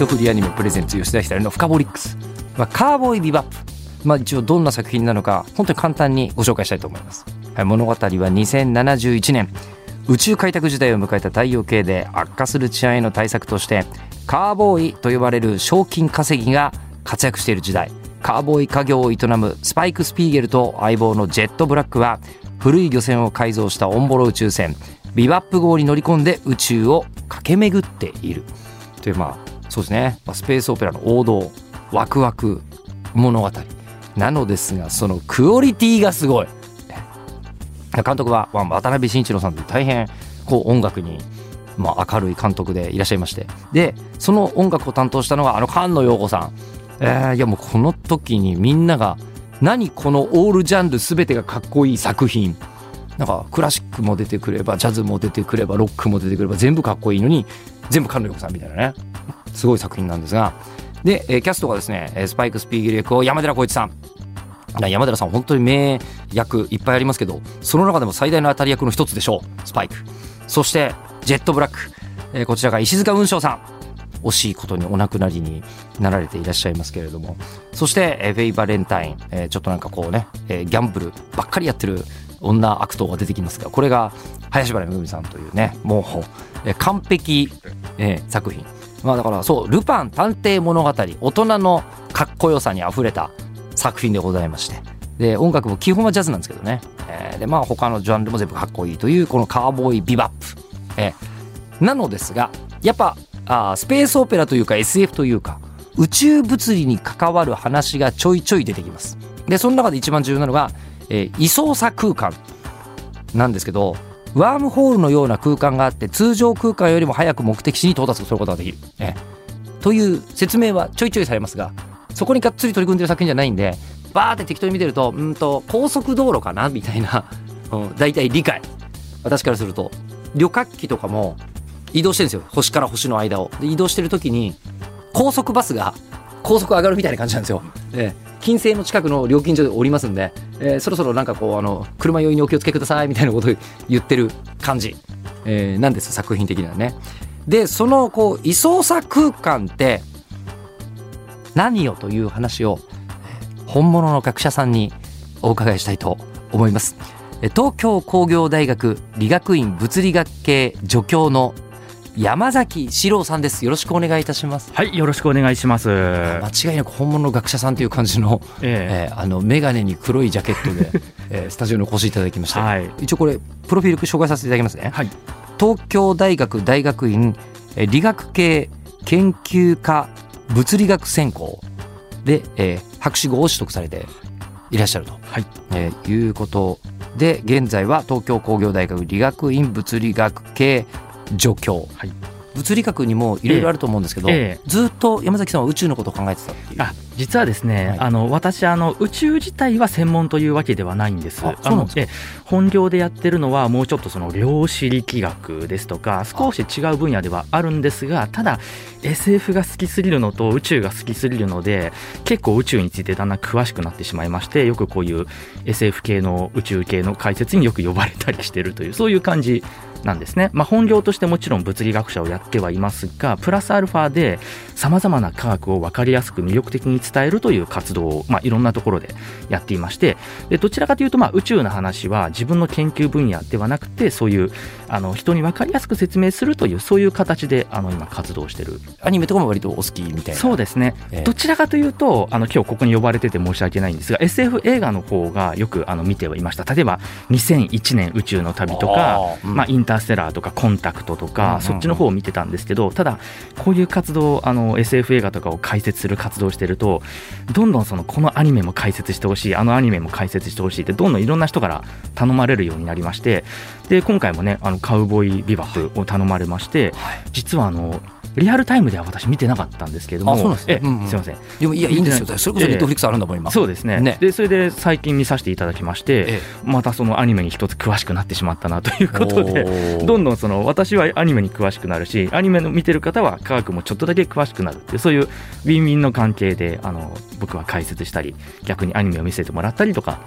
トフリアニメプレゼンツ吉田久典の深掘りックス、まあ、カーボーイビバップまあ、一応どんな作品なのか本当に簡単にご紹介したいと思います、はい、物語は2071年。宇宙開拓時代を迎えた太陽系で悪化する治安への対策としてカーボーイと呼ばれる賞金稼ぎが活躍している時代。カーボーイ家業を営むスパイク・スピーゲルと相棒のジェット・ブラックは古い漁船を改造したオンボロ宇宙船ビバップ号に乗り込んで宇宙を駆け巡っている。というまあそうですね。まあスペースオペラの王道ワクワク物語。なのですがそのクオリティがすごい。監督は渡辺慎一郎さんという大変こう音楽にまあ、明るい監督でいらっしゃいまして。でその音楽を担当したのがあの菅野陽子さん、えー、いやもうこの時にみんなが何このオールジャンル全てがかっこいい作品。なんかクラシックも出てくればジャズも出てくればロックも出てくれば全部かっこいいのに全部菅野陽子さんみたいなね。すごい作品なんですが。で、えー、キャストがですねスパイク・スピーゲル役を山寺宏一さん。山寺さん本当に名役いっぱいありますけどその中でも最大の当たり役の一つでしょうスパイク。そしてジェットブラック、えー、こちらが石塚雲翔さん。惜しいことにお亡くなりになられていらっしゃいますけれども。そして、え、フェイ・バレンタイン、えー、ちょっとなんかこうね、えー、ギャンブルばっかりやってる女悪党が出てきますがこれが林原めぐみさんというねもう、えー、完璧、えー、作品。まあだからそうルパン探偵物語大人のかっこよさにあふれた作品でございまして。で音楽も基本はジャズなんですけどね、えー、でまあ他のジャンルも全部かっこいいというこのカーボーイビバップ。えなのですがやっぱあスペースオペラというか SF というか宇宙物理に関わる話がちょいちょい出てきます。でその中で一番重要なのが、えー、位相差空間なんですけどワームホールのような空間があって通常空間よりも早く目的地に到達することができる、えという説明はちょいちょいされますがそこにがっつり取り組んでる作品じゃないんでバーって適当に見てるとうんと高速道路かなみたいな、うん、大体理解。私からすると。旅客機とかも移動してるんですよ。星から星の間を。移動してる時に高速バスが高速上がるみたいな感じなんですよ。で金星の近くの料金所で降りますんで、えー、そろそろなんかこうあの車酔いにお気をつけくださいみたいなことを言ってる感じ、えー、なんです作品的にはね。でそのこう位相差空間って何よという話を本物の学者さんにお伺いしたいと思います。東京工業大学理学院物理学系助教の山崎史郎さんです。よろしくお願いいたします。はいよろしくお願いします。間違いなく本物の学者さんという感じの、えー、えー、あの眼鏡に黒いジャケットで、えー、スタジオにお越しいただきまして、はい、一応これプロフィール紹介させていただきますね、はい、東京大学大学院理学系研究科物理学専攻で、えー、博士号を取得されていらっしゃると、はい。えー、いうことで現在は東京工業大学理学院物理学系助教、はい、物理学にもいろいろあると思うんですけど、ええ、ずっと山崎さんは宇宙のことを考えてたっていう。あ実はですね、はい、あの私あの宇宙自体は専門というわけではないんです。あのえ本業でやってるのはもうちょっとその量子力学ですとか少し違う分野ではあるんですがただ SF が好きすぎるのと宇宙が好きすぎるので結構宇宙についてだんだん詳しくなってしまいましてよくこういう SF 系の宇宙系の解説によく呼ばれたりしてるというそういう感じなんですね、まあ、本業としてもちろん物理学者をやってはいますがプラスアルファで様々な科学を分かりやすく魅力的に伝えるという活動を、まあ、いろんなところでやっていましてでどちらかというと、まあ、宇宙の話は自分の研究分野ではなくてそういうあの人に分かりやすく説明するというそういう形であの今活動してる。アニメとかも割とお好きみたいな。そうですね、えー、どちらかというとあの今日ここに呼ばれてて申し訳ないんですが SF 映画の方がよくあの見てはいました。例えば2001年宇宙の旅とか、うん、まあ、インターステラーとかコンタクトとか、そっちの方を見てたんですけどただこういう活動あの SF 映画とかを解説する活動をしてるとどんどんそのこのアニメも解説してほしいあのアニメも解説してほしいってどんどんいろんな人から頼まれるようになりましてで今回もねあのカウボーイビバップを頼まれまして実はあのリアルタイムでは私見てなかったんですけれどもあそうなんですね。えうんうん。すいません。でもいやいいんですよ。それこそネットフリックスあるんだもん今。そうですね。ね。でそれで最近見させていただきまして、ええ。またそのアニメに一つ詳しくなってしまったなということでどんどんその私はアニメに詳しくなるしアニメの見てる方は科学もちょっとだけ詳しくなるっていうそういうウィンウィンの関係であの僕は解説したり逆にアニメを見せてもらったりとか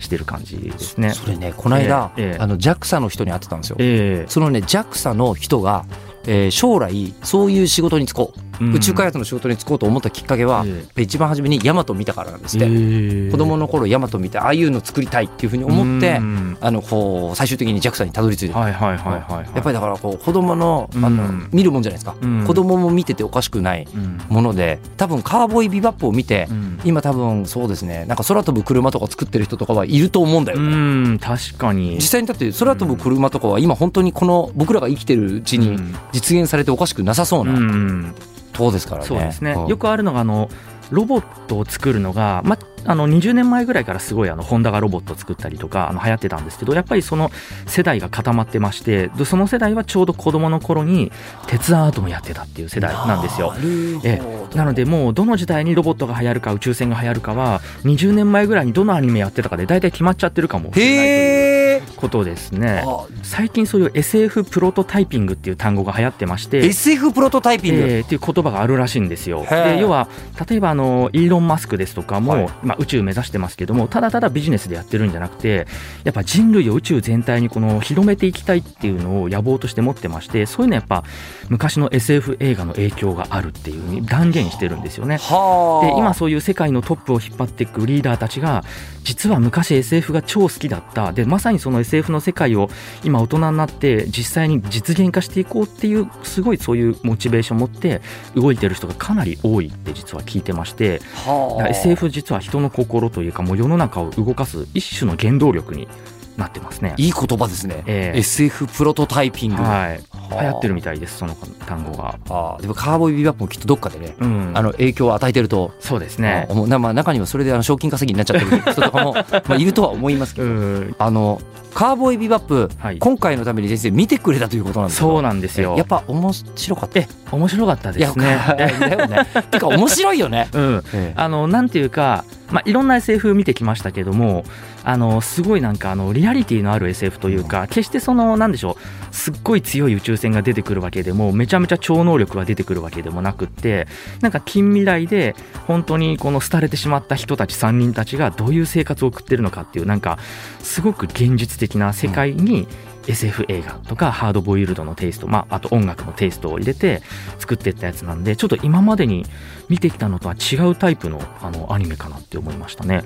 してる感じですね。それねこの間、ええええ。あの JAXA の人に会ってたんですよ、えそのね JAXA の人が、えー将来そういう仕事に就こう、うん宇宙開発の仕事に就こうと思ったきっかけは、え一番初めにヤマト見たからなんですって、え子供の頃ヤマト見てああいうの作りたいっていうふうに思って、うん。あのこう最終的に JAXA にたどり着いて、はいはいはいはいはいやっぱりだからこう子供のあの、うん見るもんじゃないですか、うん。子供も見てておかしくないうん。もので多分カーボーイビバップを見て、うん。今多分そうですねなんか空飛ぶ車とか作ってる人とかはいると思うんだよ、うん確かに。実際にだって空飛ぶ車とかは今本当にこの僕らが生きてるうちにうん。実現されておかしくなさそううなんとこですからね。そうですね、んよくあるのがあのロボットを作るのが、ま、あの20年前ぐらいからすごいあのホンダがロボットを作ったりとかあの流行ってたんですけどやっぱりその世代が固まってましてでその世代はちょうど子供の頃に鉄アートもやってたっていう世代なんですよな。るほどえなのでもうどの時代にロボットが流行るか宇宙船が流行るかは20年前ぐらいにどのアニメやってたかで大体決まっちゃってるかもしれないという。ことですね。あ最近そういう SF プロトタイピングっていう単語が流行ってまして、SF プロトタイピング？えーっていう言葉があるらしいんですよ。で要は例えばあのイーロン・マスクですとかも、はいまあ、宇宙目指してますけどもただただビジネスでやってるんじゃなくてやっぱ人類を宇宙全体にこの広めていきたいっていうのを野望として持ってましてそういうのはやっぱ昔の SF 映画の影響があるっていうふうに断言してるんですよね。はあ。で今そういう世界のトップを引っ張っていくリーダーたちが実は昔 SF が超好きだったでまさにその SF の世界を今大人になって実際に実現化していこうっていうすごいそういうモチベーションを持って動いてる人がかなり多いって実は聞いてまして。はあ。SF 実は人の心というかもう世の中を動かす一種の原動力になってますね。いい言葉ですね。ええ SF プロトタイピング。はい、流はあ行ってるみたいですその単語が。ああでもカーボーイビバップもきっとどっかでね、うん、あの影響を与えてると。そうですねまあ中にはそれであの賞金稼ぎになっちゃってる人とかも まあいるとは思いますけうど、んあのカーボーイビバップ、はい今回のために先生見てくれたということなんですそうなんですよ。やっぱ面白かったえ面白かったですね。ね てか面白いよね、うん、ええ。あのなんていうか、まあ、いろんな SF 見てきましたけどもあのすごいなんかあのリアリティのある SF というか決してそのなんでしょうすっごい強い宇宙船が出てくるわけでもめちゃめちゃ超能力が出てくるわけでもなくってなんか近未来で本当にこの廃れてしまった人たち3人たちがどういう生活を送ってるのかっていうなんかすごく現実的な世界に、SF 映画とかハードボイルドのテイスト、まあ、あと音楽のテイストを入れて作っていったやつなんでちょっと今までに見てきたのとは違うタイプのあのアニメかなって思いましたね。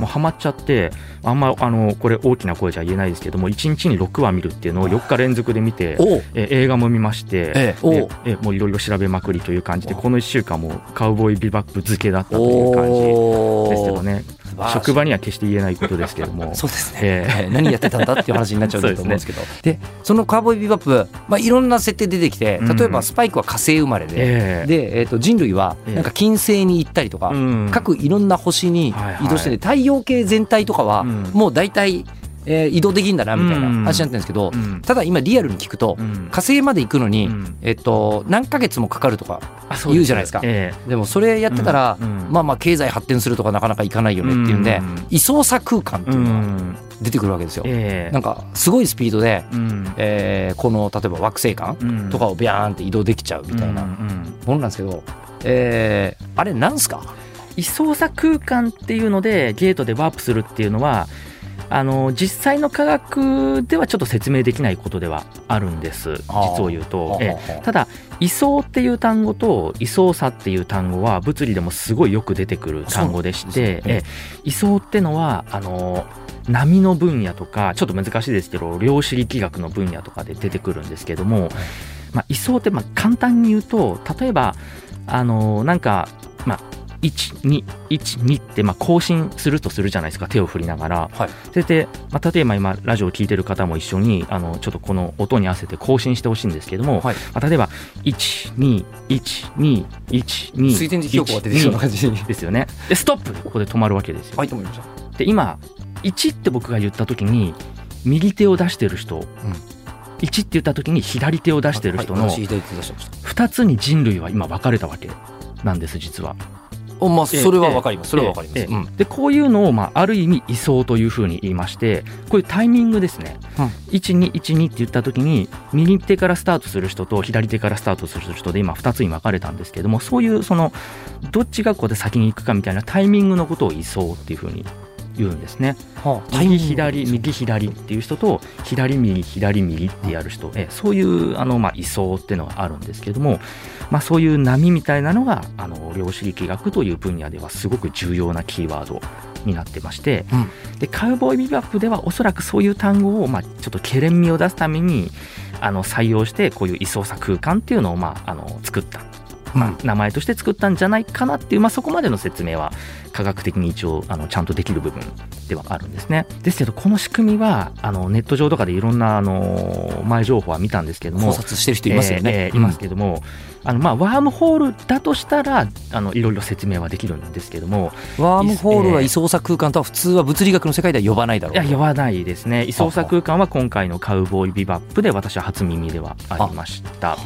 もうハマっちゃってあんまあのこれ大きな声じゃ言えないですけども1日に6話見るっていうのを4日連続で見てえ映画も見まして、えもういろいろ調べまくりという感じでこの1週間もカウボーイビバップ漬けだったという感じおですけどね職場には決して言えないことですけども。そうですね、ええ。ええ何やってたんだっていう話になっちゃうと思うんですけど。でそのカーボーイビバップ、まあ、いろんな設定出てきて例えばスパイクは火星生まれで、ええ。で、えー、と人類はええ。なんか金星に行ったりとか、うん。各いろんな星に移動してて、太陽系全体とかはうん。もう大体、えー移動できるんだなみたいなうん。話になってるんですけど、うん。ただ今リアルに聞くと、うん。火星まで行くのに、うん。えっと何ヶ月もかかるとかあそう言うじゃないですか。えでもそれやってたら、まあまあ経済発展するとかなかなかいかないよねっていうんで、うん。位相差空間ってえいうのがん。出てくるわけですよ。ええ。なんかすごいスピードで、うん。えーこの例えば惑星間うん。とかをビャーンって移動できちゃうみたいなものなんですけど、えーあれなんすか？位相差空間っていうのでゲートでワープするっていうのはあの実際の科学ではちょっと説明できないことではあるんです。実を言うと。は。あえただ位相っていう単語と位相差っていう単語は物理でもすごいよく出てくる単語でしてでえ位相ってのはあの波の分野とかちょっと難しいですけど量子力学の分野とかで出てくるんですけども、まあ、位相ってまあ簡単に言うと例えばあのなんか、まあ、1212ってまあ更新するとするじゃないですか手を振りながら。はい。それで、まあ、例えば今ラジオを聞いてる方も一緒にあのちょっとこの音に合わせて更新してほしいんですけども、はい。まあ、例えば121212水天寺記憶が出てきそうな感じに。ですよね。でストップでここで止まるわけですよ、はいと思いました。で今1って僕が言った時に右手を出してる人、1って言った時に左手を出してる人のはい私左手出してました。2つに人類は今分かれたわけなんです実は。おまあそれはわかります。それはわかります、ええうん。でこういうのを、まあ、ある意味位相というふうに言いましてこういうタイミングですね、うん。1212って言った時に右手からスタートする人と左手からスタートする人で今2つに分かれたんですけどもそういうそのどっちがここで先に行くかみたいなタイミングのことを位相っていうふうに言うんですね。はあ右左右左っていう人と左右左右ってやる人、えそういうあの、まあ、位相っていうのがあるんですけれども、まあ、そういう波みたいなのがあの量子力学という分野ではすごく重要なキーワードになってまして、うんでカウボーイビバップではおそらくそういう単語を、まあ、ちょっとけれん味を出すためにあの採用してこういう位相差空間っていうのを、まあ、あの作った。まあ、名前として作ったんじゃないかなっていう、まあ、そこまでの説明は科学的に一応あのちゃんとできる部分ではあるんですね。ですけどこの仕組みはあのネット上とかでいろんなあの前情報は見たんですけども考察してる人いますよね、えーえーいますけども、あのまあワームホールだとしたらあのいろいろ説明はできるんですけどもうんワームホールは位相差空間とは普通は物理学の世界では呼ばないだろういや呼ばないですね。位相差空間は今回のカウボーイビバップで私は初耳ではありました。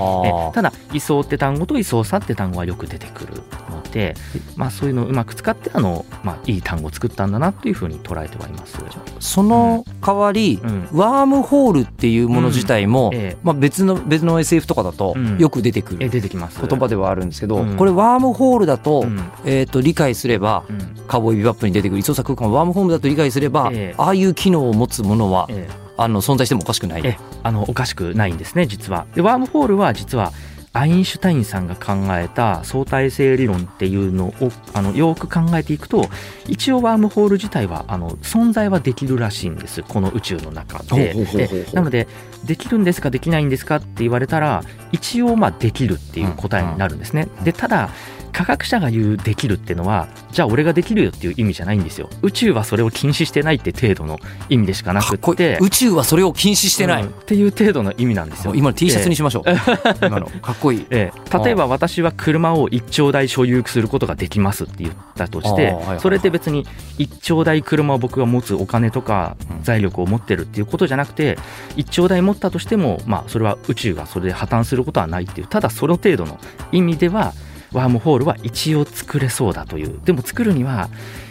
ただ位相って単語と位相差って単語はよく出てくるので、まあ、そういうのをうまく使ってあの、まあ、いい単語を作ったんだなというふうに捉えてはいます。その代わり、うん。ワームホールっていうもの自体も、ええ。まあ、別の別の SF とかだとうん。よく出てくえる出てきます。言葉ではあるんですけど、うん。これワームホールだと,、うん。えー、と理解すればうん。カウボーイビバップに出てくる。位相差空間をワームホールだと理解すれば、ええ。ああいう機能を持つものは、ええ。あの存在してもおかしくない。え。あのおかしくないんですね実は。でワームホールは実はアインシュタインさんが考えた相対性理論っていうのをあのよく考えていくと一応ワームホール自体はあの存在はできるらしいんですこの宇宙の中で。でなのでできるんですかできないんですかって言われたら一応まあできるっていう答えになるんですね。でただ科学者が言うできるっていうのはじゃあ俺ができるよっていう意味じゃないんですよ。宇宙はそれを禁止してないって程度の意味でしかなくて。宇宙はそれを禁止してない、うん。っていう程度の意味なんですよ。今の T シャツにしましょう、今の。かっこいい。ええ、例えば私は車を1兆台所有することができますって言ったとしてそれって別に1兆台車を僕が持つお金とかうん。財力を持ってるっていうことじゃなくて1兆台持ったとしてもまあそれは宇宙がそれで破綻することはないっていう。ただその程度の意味ではワームホールは一応作れそうだという。でも作るには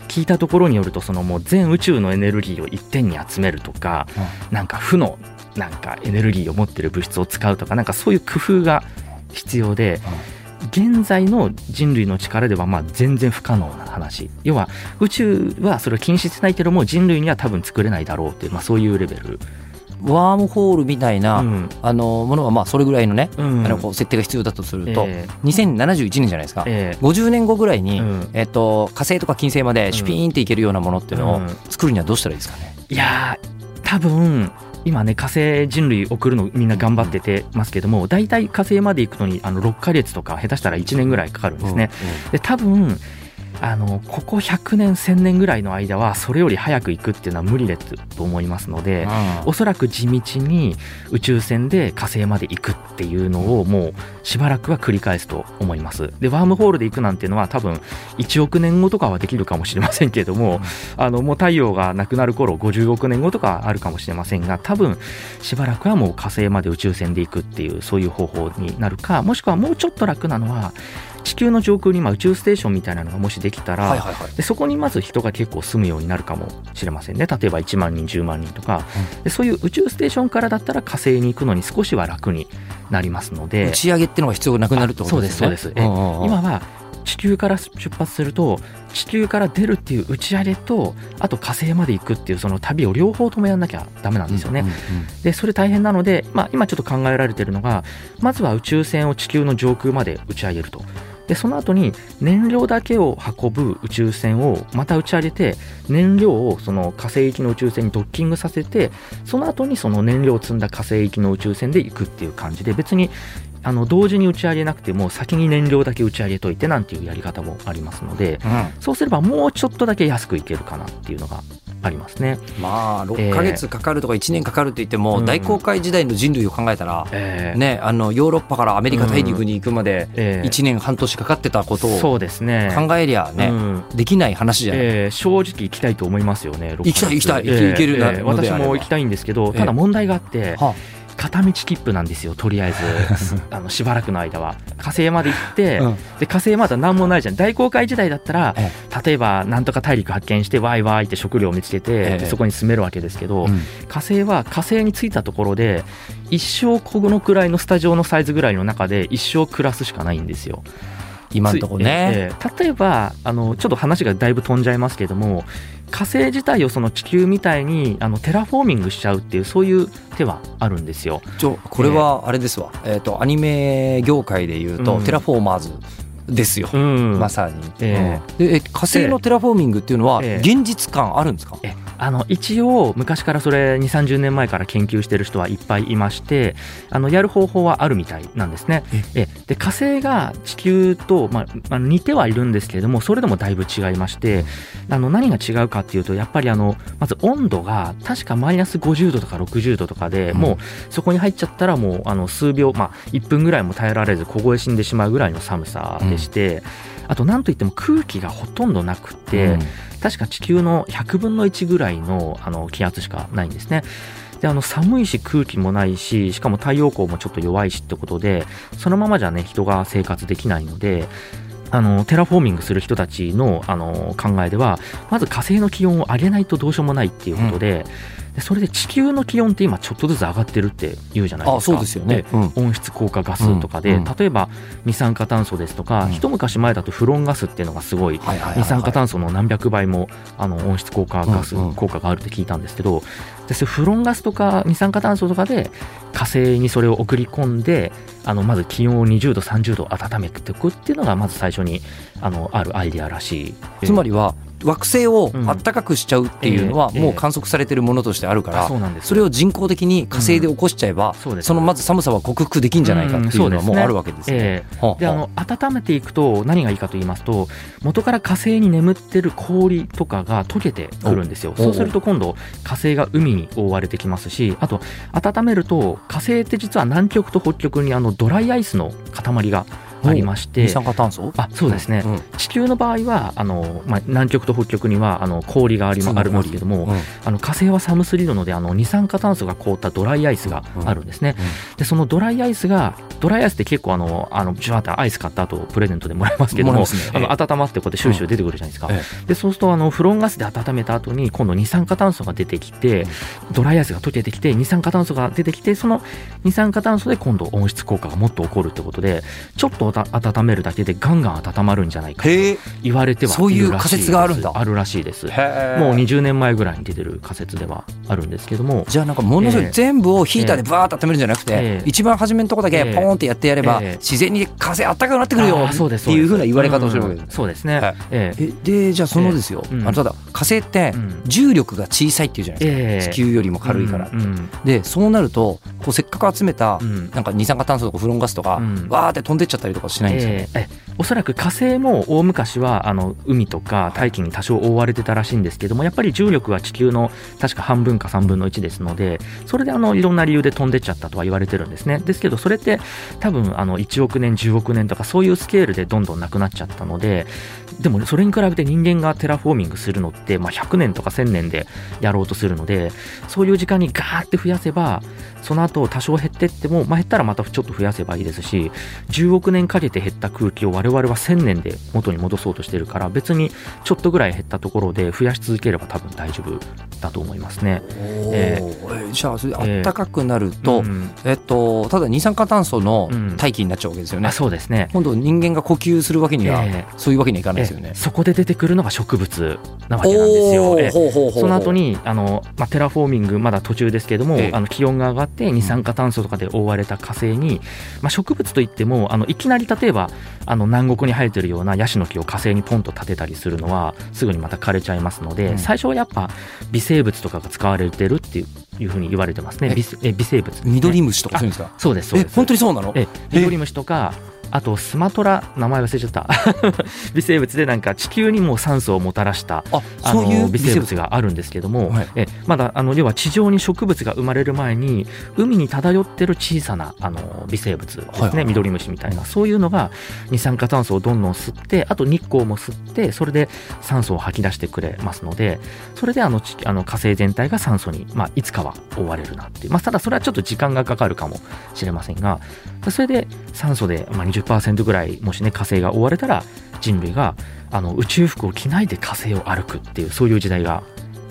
聞いたところによるとそのもう全宇宙のエネルギーを一点に集めるとかなんか負のなんかエネルギーを持ってる物質を使うとかなんかそういう工夫が必要で、現在の人類の力ではまあ全然不可能な話。要は宇宙はそれを禁止してないけども人類には多分作れないだろうっていう、まあ、そういうレベル、ワームホールみたいな、うん。あのものはまあそれぐらいのね、うん。あのこう設定が必要だとすると、え2071年じゃないですか、ええ。50年後ぐらいに、うん。えっと、火星とか金星までシュピーンっていけるようなものっていうのをうん。作るにはどうしたらいいですかね、いやー多分今ね火星人類送るのみんな頑張っててますけども大体火星まで行くのにあの6ヶ月とか下手したら1年ぐらいかかるんですね。で多分あのここ100年1000年ぐらいの間はそれより早く行くっていうのは無理だと思いますので、おそらく地道に宇宙船で火星まで行くっていうのをもうしばらくは繰り返すと思います。でワームホールで行くなんていうのは多分1億年後とかはできるかもしれませんけれども、あのもう太陽がなくなる頃50億年後とかあるかもしれませんが多分しばらくはもう火星まで宇宙船で行くっていうそういう方法になるかもしくはもうちょっと楽なのは地球の上空にまあ宇宙ステーションみたいなのがもしできたら、はいはいはい。でそこにまず人が結構住むようになるかもしれませんね例えば1万人10万人とか、でそういう宇宙ステーションからだったら火星に行くのに少しは楽になりますので打ち上げっていうのが必要なくなるってことですね？そうですそうです。えんうんうん。今は地球から出発すると地球から出るっていう打ち上げとあと火星まで行くっていうその旅を両方ともやんなきゃダメなんですよね。うんうんでそれ大変なので、まあ、今ちょっと考えられているのがまずは宇宙船を地球の上空まで打ち上げると。でその後に燃料だけを運ぶ宇宙船をまた打ち上げて燃料をその火星行きの宇宙船にドッキングさせてその後にその燃料を積んだ火星行きの宇宙船で行くっていう感じで別にあの同時に打ち上げなくても先に燃料だけ打ち上げといてなんていうやり方もありますのでそうすればもうちょっとだけ安くいけるかなっていうのがありますね。まあ6か月かかるとか1年かかるって言っても、うん。大航海時代の人類を考えたら、えー。ね、あのヨーロッパからアメリカ大陸に行くまでえー。1年半年かかってたことをそうですね。考えりゃね、うん。できない話じゃない、えー正直行きたいと思いますよね。行きたい行きたいえー行けるな私も行きたいんですけど、ただ問題があって、は片道切符なんですよとりあえず。あのしばらくの間は。火星まで行って、うん。で火星まだ何もないじゃん。大航海時代だったらえ例えばなんとか大陸発見してワイワイって食料を見つけて、えそこに住めるわけですけど、うん。火星は火星に着いたところで一生このくらいのスタジオのサイズぐらいの中で一生暮らすしかないんですよ。今のところね、ええ例えばあのちょっと話がだいぶ飛んじゃいますけども火星自体をその地球みたいにあのテラフォーミングしちゃうっていうそういう手はあるんですよ。ちょこれはあれですわ、えっ、とアニメ業界でいうと、うん。テラフォーマーズですよ、うん。まさに、えうん。でえ火星のテラフォーミングっていうのはええ。現実感あるんですか、えあの一応昔からそれ2 3 0年前から研究してる人はいっぱいいましてあのやる方法はあるみたいなんですね。えで火星が地球と、まあまあ、似てはいるんですけれどもそれでもだいぶ違いましてあの何が違うかっていうとやっぱりあのまず温度が確かマイナス50度とか60度とかで、うん。もうそこに入っちゃったらもうあの数秒、まあ、1分ぐらいも耐えられず凍え死んでしまうぐらいの寒さでして、あとなんといっても空気がほとんどなくて、うん確か地球の100分の1ぐらいのあの気圧しかないんですね。であの寒いし空気もないししかも太陽光もちょっと弱いしってことでそのままじゃね人が生活できないのであのテラフォーミングする人たちのあの考えではまず火星の気温を上げないとどうしようもないっていうことで,、でそれで地球の気温って今ちょっとずつ上がってるって言うじゃないですか。あそうですよね、うん。温室効果ガスとかで、うん。うん。例えば二酸化炭素ですとか、うん一昔前だとフロンガスっていうのがすごい。二酸化炭素の何百倍もあの温室効果ガスうんうん。効果があるって聞いたんですけど、でそれフロンガスとか二酸化炭素とかで火星にそれを送り込んであのまず気温を20度30度温めていくっていうのがまず最初にあのあるアイデアらしい。つまりは惑星を暖かくしちゃうっていうのはもう観測されてるものとしてあるから、あそれを人工的に火星で起こしちゃえば、そのまず寒さは克服できんじゃないかっていうのはもうあるわけですね。であの温めていくと何がいいかと言いますと元から火星に眠ってる氷とかが溶けてくるんですよ。おそうすると今度火星が海に覆われてきますしあと温めると火星って実は南極と北極にあのドライアイスの塊がありまして。二酸化炭素？あそうですね、うん。地球の場合はあの、まあ、南極と北極にはあの氷がありあるんですけども、うん。あの火星は寒すぎるのであの二酸化炭素が凍ったドライアイスがあるんですね、でそのドライアイスがドライアイスって結構あのあのジュワーってアイス買った後プレゼントでもらえますけども、ね。あの温まってこうやってシューシュー出てくるじゃないですか、えでそうするとあのフロンガスで温めた後に今度二酸化炭素が出てきてドライアイスが溶けてきて二酸化炭素が出てきてその二酸化炭素で今度温室効果がもっと起こるってことでちょっと温めるだけでガンガン温まるんじゃないかと言われてはいそういうるらしいです。仮説があるんだ。あるらしいです。もう20年前ぐらいに出てる仮説ではあるんですけども。じゃあなんかものすごいええ。全部をヒーターでバーッと温めるんじゃなくて、ええ。一番初めのとこだけええポーンってやってやれば、ええ。自然に風あったかくなってくるよあーそうですっていうふうな言われ方をしてるわけです。うんそうですね、はい。えええでじゃあそのですよ、あのただ火星ってうん。重力が小さいっていうじゃないですか、ええ。地球よりも軽いから、でそうなるとこうせっかく集めたうん。なんか二酸化炭素とかフロンガスとか、うん。わーって飛んでっちゃったりとかしないんですよね、ええええおそらく火星も大昔はあの海とか大気に多少覆われてたらしいんですけどもやっぱり重力は地球の確か半分か3分の1ですのでそれであのいろんな理由で飛んでっちゃったとは言われてるんですね。ですけどそれって多分あの1億年10億年とかそういうスケールでどんどんなくなっちゃったのででもそれに比べて人間がテラフォーミングするのって、まあ、100年とか1000年でやろうとするのでそういう時間にガーって増やせばその後多少減ってっても、まあ、減ったらまたちょっと増やせばいいですし10億年かけて減った空気を我々は1000年で元に戻そうとしてるから別にちょっとぐらい減ったところで増やし続ければ多分大丈夫だと思いますね。ええじゃあそれで暖かくなると、うんえっとただ二酸化炭素のうん大気になっちゃうわけですよね、あそうですね。今度人間が呼吸するわけには、えそういうわけにはいかないえですよねえ。そこで出てくるのが植物なわけなんですよ。ええほうほうほうほうその後にあの、まあ、テラフォーミングまだ途中ですけれども、ええあの気温が上がって二酸化炭素とかで覆われた火星に、まあ、植物といってもあのいきなり例えばあの南国に生えてるようなヤシの木を火星にポンと立てたりするのはすぐにまた枯れちゃいますので、うん。最初はやっぱ微生物とかが使われてるっていうふうに言われてますね。え微え微生物？ね、緑虫とかそうですか、そうですそうです。え本当にそうなの？え緑虫とかあとスマトラ名前忘れちゃった。微生物でなんか地球にも酸素をもたらしたああそういうの微生物があるんですけども、はい。えまだあの要は地上に植物が生まれる前に海に漂ってる小さなあの微生物ですね、ミドリムシみたいなそういうのが二酸化炭素をどんどん吸ってあと日光も吸ってそれで酸素を吐き出してくれますのでそれであの地あの火星全体が酸素に、まあ、いつかは覆われるなっていう、まあ、ただそれはちょっと時間がかかるかもしれませんがそれで酸素で、まあ、20% 10%ぐらいもしね火星が覆われたら人類があの宇宙服を着ないで火星を歩くっていうそういう時代が、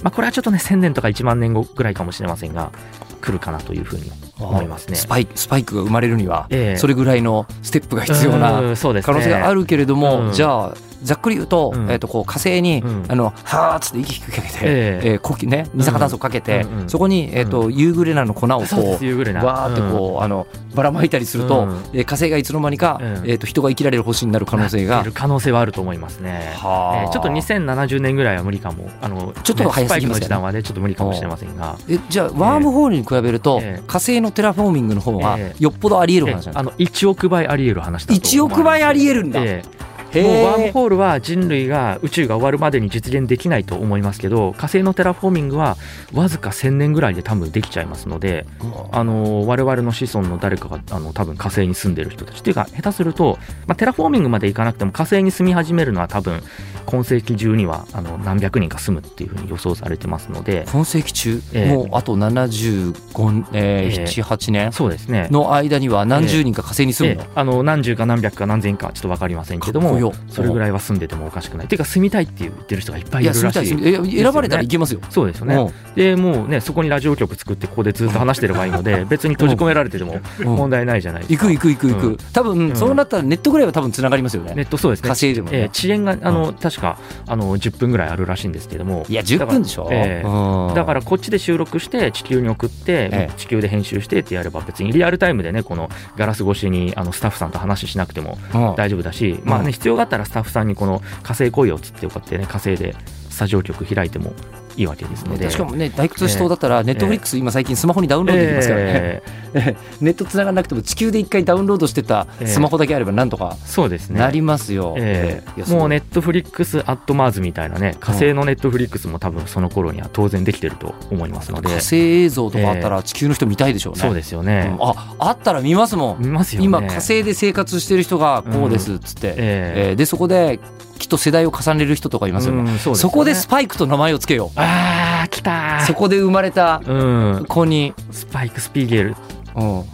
まあ、これはちょっとね1000年とか1万年後ぐらいかもしれませんが来るかなというふうに思いますね。スパイクスパイクが生まれるには、ええ。それぐらいのステップが必要な可能性があるけれども、うん。じゃあざっくり言うと,、うん。えー、とこう火星に、うん。あのはーっつって息吹きかけて、ええ。えー呼吸ね二酸化炭素をかけて、そこに、えーとユーグレナの粉をこそうう夕暮れな。わーってこう、あのばらまいたりすると、うん。えー火星がいつの間にか、うん。えー、と人が生きられる星になる可能性が。可能性はあると思いますね。はあえーちょっと2070年ぐらいは無理かも、あのちょっとね早すぎますよね。スパイクの時代はね、ちょっと無理かもしれませんが、えじゃあワームホールに比べると、ええ。火星のテラフォーミングの方がえよっぽどあり得るえ話なんですあの1億倍あり得る話だと思います。1億倍あり得るんだ。えへーえもうワームホールは人類が宇宙が終わるまでに実現できないと思いますけど火星のテラフォーミングはわずか1000年ぐらいで多分できちゃいますのであの我々の子孫の誰かがあの多分火星に住んでる人たち。っていうか下手すると、まあ、テラフォーミングまでいかなくても火星に住み始めるのは多分今世紀中にはあの何百人か住むっていうふうに予想されてますので。今世紀中、ええ。もうあと75、えーええ。78年？そうですね。の間には何十人か火星に住むの、ええ。あの何十か何百か何千かちょっと分かりませんけどもよそれぐらいは住んでてもおかしくない。っていうか住みたいって言ってる人がいっぱいいるらしい。いいいや選ばれたら行けますよ。そうですよね。でもうねそこにラジオ局作ってここでずっと話してればいいので 別に閉じ込められててもうん。問題ないじゃないですか。行く行く行く行く、うん。多分、うん。そうなったらネットぐらいは多分つながりますよね。ネットそうですね。火星でもね。ええ遅延があの、確かあの10分ぐらいあるらしいんですけども。いや10分でしょ、ええ。うん。だからこっちで収録して地球に送って、ええ。地球で編集してってやれば別にリアルタイムでねこのガラス越しにあのスタッフさんと話しなくてもうん。大丈夫だし、まあうん。ね、必要があったらスタッフさんにこの火星来いよっつってこうやってね。火星でスタジオ局開いても。いいわけですので。しかもね退屈しちまったらネットフリックス今最近スマホにダウンロードできますからね、ええ。ネットつながらなくても地球で一回ダウンロードしてたスマホだけあればなんとかそうですね。なりますよ、ええ。いやすごい。もう Netflix at Mars みたいなね火星のネットフリックスも多分その頃には当然できてると思いますので、火星映像とかあったら地球の人見たいでしょうね、そうですよね、うん。ああったら見ますもん。見ますよね。今火星で生活してる人がこうですっつって、ええ。えーでそこできっと世代を重ねる人とかいますよね、うんそね。そこでスパイクと名前をつけよあー来たそこで生まれたうん。子に、スパイク・スピーゲル。うん、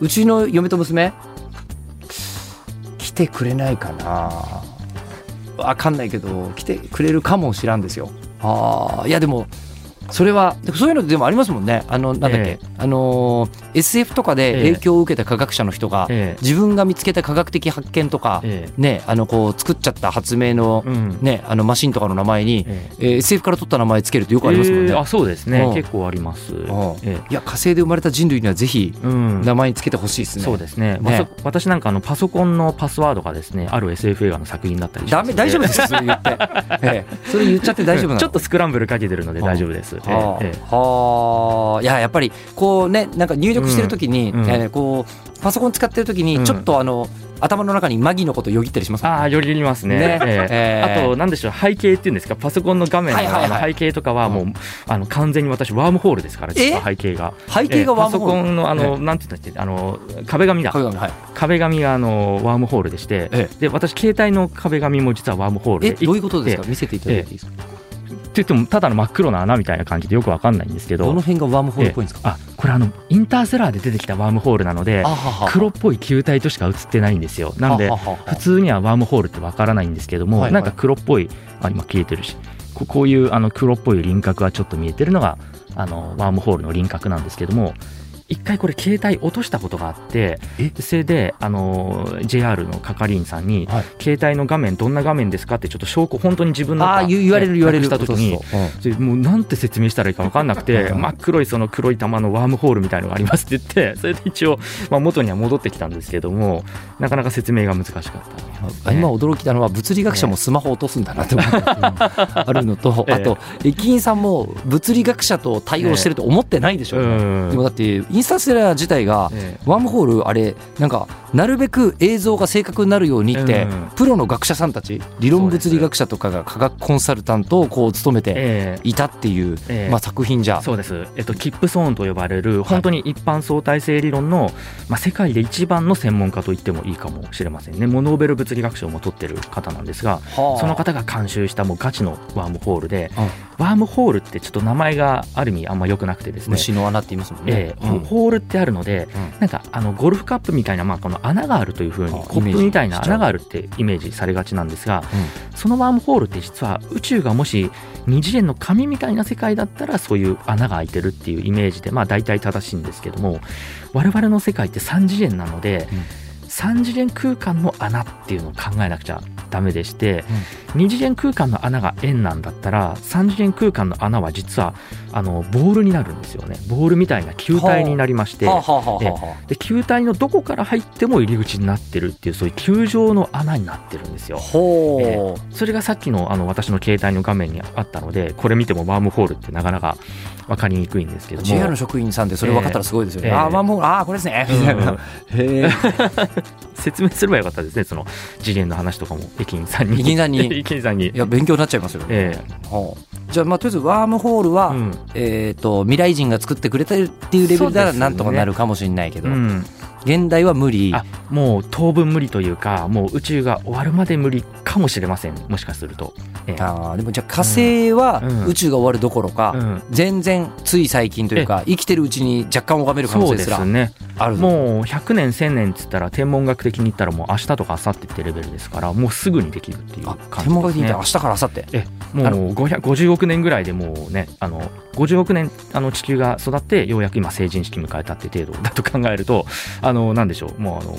うちの嫁と娘？来てくれないかな。わかんないけど来てくれるかもしらんですよ。ああいやでもそれはそういうのでもありますもんね。あのなんだっけ、えあのー SF とかで影響を受けた科学者の人が、ええ。自分が見つけた科学的発見とか、えねあのこう作っちゃった発明のえうん。ねあのマシンとかの名前に、ええ。ー SF から取った名前つけるってよくありますもんね、えーあそうですね、うん。結構あります、ん。えいや火星で生まれた人類にはぜひえうん。名前につけてほしいですね、そうですね。ね。私なんかあのパソコンのパスワードがですねある SF 映画の作品だったりしますダメ大丈夫ですよそれ言って、ええ。それ言っちゃって大丈夫なの。ちょっとスクランブルかけてるので大丈夫です、ええはあ。ええ。はあ。いややっぱりこうねなんか入力してる時に、うん。こうパソコン使ってる時にうん。ちょっとあの、頭の中にマギのことよぎったりしますもんああよりりますね。ね。ええ。ええ。あとなんでしょう背景っていうんですか？パソコンの画面のはいはいはい。あの背景とかはもう、あの完全に私ワームホールですから実は背景が。背景がワームホール、ええパソコンのあの、なんて言ったっけ？あの壁紙だ。壁紙はい。壁紙があのワームホールでして、えで私携帯の壁紙も実はワームホールで。えどういうことですか？え見せていただいていいですか、って言ってもただの真っ黒な穴みたいな感じでよくわかんないんですけど。どの辺がワームホールっぽいんですか、あこれあのインターセラーで出てきたワームホールなので黒っぽい球体としか映ってないんですよ。なので普通にはワームホールってわからないんですけども、はいはい。なんか黒っぽいあ今消えてるし。ここういうあの黒っぽい輪郭がちょっと見えてるのがあのワームホールの輪郭なんですけども一回これ携帯落としたことがあってそれであの JR の係員さんに、はい。携帯の画面どんな画面ですかってちょっと証拠本当に自分のああ言言われる言われるした時にそうそう。でもうなんて説明したらいいか分かんなくてうん。真っ黒いその黒い玉のワームホールみたいのがありますって言って それで一応、まあ、元には戻ってきたんですけどもなかなか説明が難しかった、あ今驚きたのは物理学者もスマホ落とすんだなって思ったあるのと、ええ。あと駅員さんも物理学者と対応してると思ってないでしょうね、うん。でもだってインスタステラー自体がえワームホールあれなんかなるべく映像が正確になるようにって、うん。プロの学者さんたち理論物理学者とかが科学コンサルタントをこう務めてええ。いたっていう、ええ。まあ、作品じゃ。そうです、えっと、キップソーンと呼ばれる本当に一般相対性理論の、まあ、世界で一番の専門家と言ってもいいかもしれませんね。もうノーベル物理学賞も取ってる方なんですがはあ。その方が監修したもうガチのワームホールで、うん。ワームホールってちょっと名前がある意味あんま良くなくてですね。虫の穴って言いますもんね。え、え。うんホールってあるので、うん。なんかあのゴルフカップみたいな、まあ、この穴があるというふうにあコップみたいな穴があるってイメージされがちなんですが、そのワームホールって実は宇宙がもし二次元の紙みたいな世界だったらそういう穴が開いてるっていうイメージでまあ大体正しいんですけども我々の世界って3次元なので、3次元空間の穴っていうのを考えなくちゃダメでして、2次元空間の穴が円なんだったら3次元空間の穴は実はあのボールになるんですよね。ボールみたいな球体になりまして、で球体のどこから入っても入り口になってるっていうそういう球状の穴になってるんですよ。それがさっきのあの私の携帯の画面にあったのでこれ見てもワームホールってなかなか分かりにくいんですけども。JR の職員さんでそれ分かったらすごいですよね、ええ。ああまあもうああこれですね。みたいな、うん。へえ。説明すればよかったですね。その次元の話とかも駅員さんに。駅員さんに。駅員さんに。いや勉強になっちゃいますよ。ね、え。はあじゃあまあとりあえずワームホールは、うん。えー、と未来人が作ってくれてるっていうレベルならなんとかなるかもしれないけど、うん現代は無理。あもう当分無理というかもう宇宙が終わるまで無理かもしれません。もしかすると、ええ。あーでもじゃあ火星はうん。宇宙が終わるどころか、うん。全然つい最近というか生きてるうちに若干拝める可能性すすね。あるぞ。もう100年1000年っつったら天文学的に言ったらもう明日とか明後日ってレベルですからもうすぐにできるっていうあ感じですね。天文学で言って明日から明後日？えもう500 50億年ぐらいでもうねあの50億年あの地球が育ってようやく今成人式迎えたって程度だと考えるとあのなんでしょう。もうあの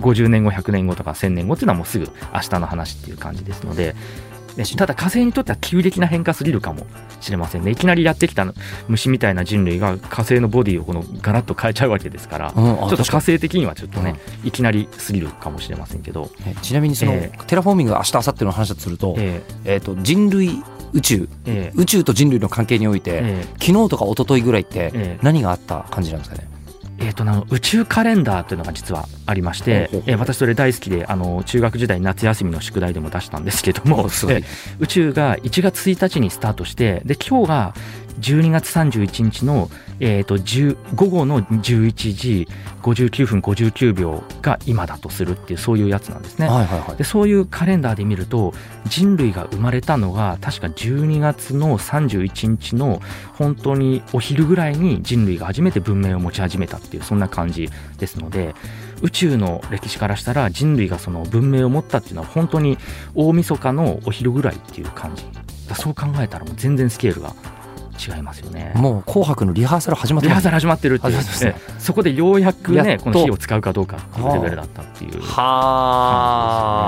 50年後100年後とか1000年後っていうのはもうすぐ明日の話っていう感じですのででただ火星にとっては急激な変化すぎるかもしれませんね。いきなりやってきた虫みたいな人類が火星のボディをこのガラッと変えちゃうわけですから、うんあちょっと火星的にはちょっとね、いきなりすぎるかもしれませんけど、ちなみにその、えテラフォーミングが明日明後日の話だとすると,、ええー、と人類宇宙。ええ宇宙と人類の関係において、え昨日とか一昨日ぐらいってええ何があった感じなんですかね、えーとな宇宙カレンダーというのが実はありましてえー私それ大好きであの中学時代夏休みの宿題でも出したんですけども 宇宙が1月1日にスタートしてで今日が12月31日の、えー、と10午後の11時59分59秒が今だとするっていうそういうやつなんですね。はいはいはいでそういうカレンダーで見ると人類が生まれたのが確か12月の31日の本当にお昼ぐらいに人類が初めて文明を持ち始めたっていうそんな感じですので宇宙の歴史からしたら人類がその文明を持ったっていうのは本当に大晦日のお昼ぐらいっていう感じだそう考えたらもう全然スケールが違いますよね。もう紅白のリハーサル始まってリハーサル始まってるってね。えそこでようやくねこの火を使うかどうかっていうレベルだったっていう。は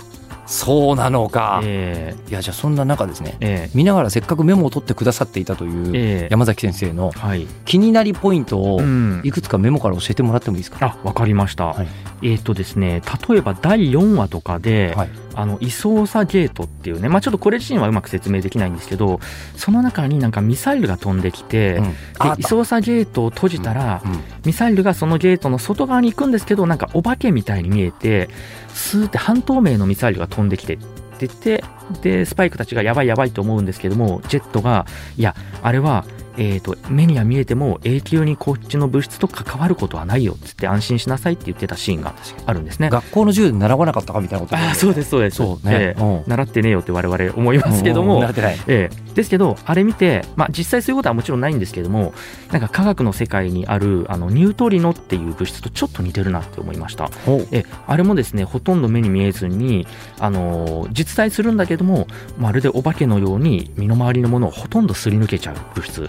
あそうなのか、えいやじゃあそんな中ですね。ええ。見ながらせっかくメモを取ってくださっていたというええ。山崎先生のはい、気になりポイントをうん。いくつかメモから教えてもらってもいいですか、あ、わかりました。はい。えっ、とですね、例えば第4話とかで、はいあの、位相差ゲートっていうね、まあちょっとこれ自身はうまく説明できないんですけど、その中になんかミサイルが飛んできて、うん。で、位た。相差ゲートを閉じたら、うん。ミサイルがそのゲートの外側に行くんですけど、なんかお化けみたいに見えて、スーって半透明のミサイルが飛んできてって言って、で、スパイクたちがやばいやばいと思うんですけども、ジェットが、いや、あれは、えー、と目には見えても永久にこっちの物質と関わることはないよっつって安心しなさいって言ってたシーンがあるんですね。学校の授業で習わなかったかみたいなことああそうですそうです。そうね。ええ。習ってねえよって我々思いますけども。うん習ってないええ、ですけどあれ見て、まあ、実際そういうことはもちろんないんですけどもなんか科学の世界にあるあのニュートリノっていう物質とちょっと似てるなって思いました。えあれもですねほとんど目に見えずに、あのー実在するんだけどもまるでお化けのように身の回りのものをほとんどすり抜けちゃう物質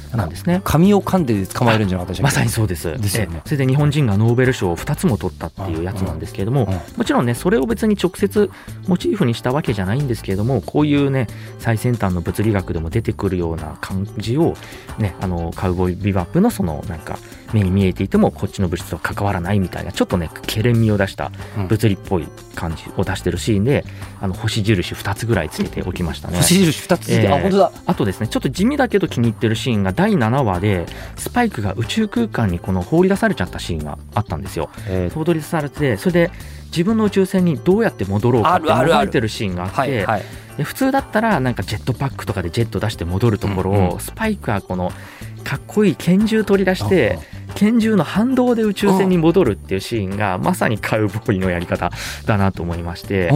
なんですね。紙を噛んで捕まえるんじゃなかったまさにそうです。ですよね。えそれで日本人がノーベル賞を2つも取ったっていうやつなんですけれども、うん。もちろんねそれを別に直接モチーフにしたわけじゃないんですけれどもこういうね最先端の物理学でも出てくるような感じをねあのカウボーイビバップのそのなんか目に見えていてもこっちの物質とは関わらないみたいなちょっとねけれんみを出したうん。物理っぽい感じを出してるシーンであの星印2つぐらいつけておきましたね。星印2つついて、ええ。あ本当だ。あとですねちょっと地味だけど気に入ってるシーンが第7話でスパイクが宇宙空間にこの放り出されちゃったシーンがあったんですよ。放り出されてそれで自分の宇宙船にどうやって戻ろうかってもがいてるシーンがあって。で普通だったらなんかジェットパックとかでジェット出して戻るところを、スパイクはこのかっこいい拳銃取り出して拳銃の反動で宇宙船に戻るっていうシーンがまさにカウボーイのやり方だなと思いまして。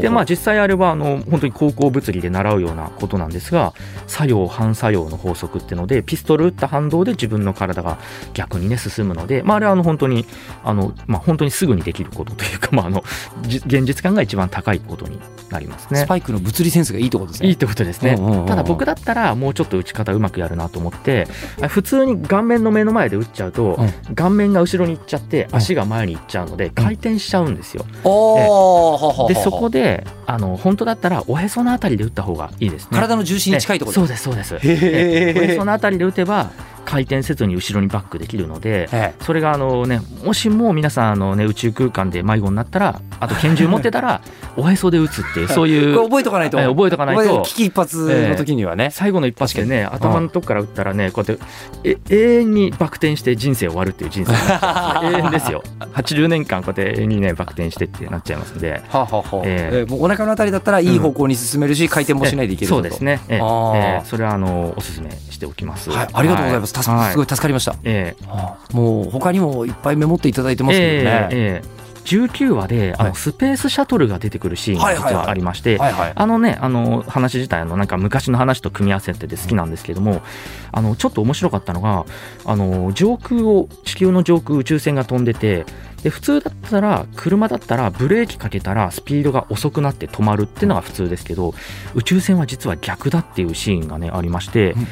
でまあ実際あれはあの本当に高校物理で習うようなことなんですが作用反作用の法則っていうのでピストル撃った反動で自分の体が逆にね進むので、まあ、あれはあの本当にあの、まあ、本当にすぐにできることというか、まあ、あの現実感が一番高いことになりますね。スパイクの物理センスがいいってことですね。いいってことですね、ただ僕だったらもうちょっと打ち方うまくやるなと思って普通に顔面の目の前で打っちゃうと、うん、顔面が後ろに行っちゃって足が前に行っちゃうので回転しちゃうんですよ。うん、でそこであの本当だったらおへそのあたりで打った方がいいですね。体の重心に近いところそうですそうです。おへそのあたりで打てば回転せずに後ろにバックできるので、それがあの、ね、もしも皆さんあの、ね、宇宙空間で迷子になったらあと拳銃持ってたら おへそで撃つっていうそういう 覚えとかないと、覚えとかないと。危機一髪の時にはね、最後の一発でね頭のとこから撃ったらねこうやってえ永遠にバク転して人生終わるっていう人生。永遠ですよ。80年間こうやって永遠にねバク転してってなっちゃいますんで、はあは。あえ。ー、もうお腹のあたりだったらいい方向に進めるし、回転もしないでいけるそうですね、えー、えー、それはあのおすすめしておきます、はい、ありがとうございます、はい、すごい助かりました、えー、もう他にもいっぱいメモっていただいてますけどね、えーえー19話であのスペースシャトルが出てくるシーンが実はありまして、あのね、あの話自体のなんか昔の話と組み合わせてて好きなんですけども、あのちょっと面白かったのが、あの上空を、地球の上空宇宙船が飛んでて、で普通だったら、車だったらブレーキかけたらスピードが遅くなって止まるっていうのが普通ですけど、宇宙船は実は逆だっていうシーンがね、ありまして、うん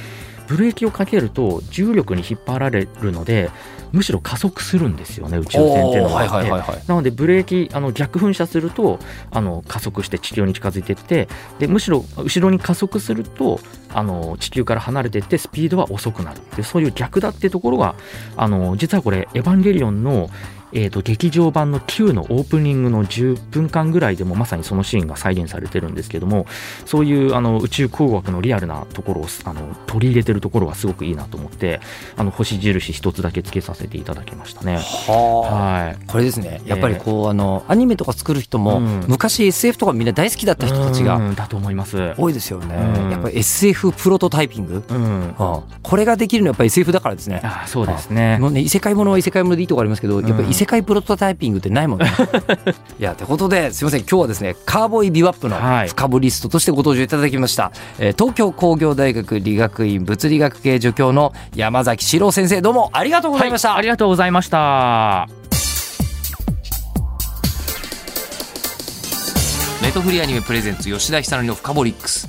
ブレーキをかけると重力に引っ張られるのでむしろ加速するんですよね宇宙船っていうのは。はいはいはいなのでブレーキあの逆噴射するとあの加速して地球に近づいていってでむしろ後ろに加速するとあの地球から離れていってスピードは遅くなるでそういう逆だってところがあの実はこれ「エヴァンゲリオン」のえーと、劇場版の Q のオープニングの10分間ぐらいでもまさにそのシーンが再現されてるんですけどもそういうあの宇宙工学のリアルなところをあの取り入れてるところはすごくいいなと思ってあの星印一つだけつけさせていただきましたね。はい、これですねやっぱりこう、えー、あのアニメとか作る人も、うん、昔 SF とかみんな大好きだった人たちがだと思います。多いですよね、うん、やっぱり SF プロトタイピング、うん、これができるのはやっぱり SF だからですね。あそうですね。もうね異世界ものは異世界ものでいいとこありますけど、やっぱり異世界プロトタイピングってないもんね。いやということですみません今日はですねカーボーイビワップの深掘リストとしてご登場いただきました、はい、えー、東京工業大学理学院物理学系助教の山崎史郎先生どうもありがとうございました、はい、ありがとうございました。ネットフリーアニメプレゼンツ吉田久典の深掘リックス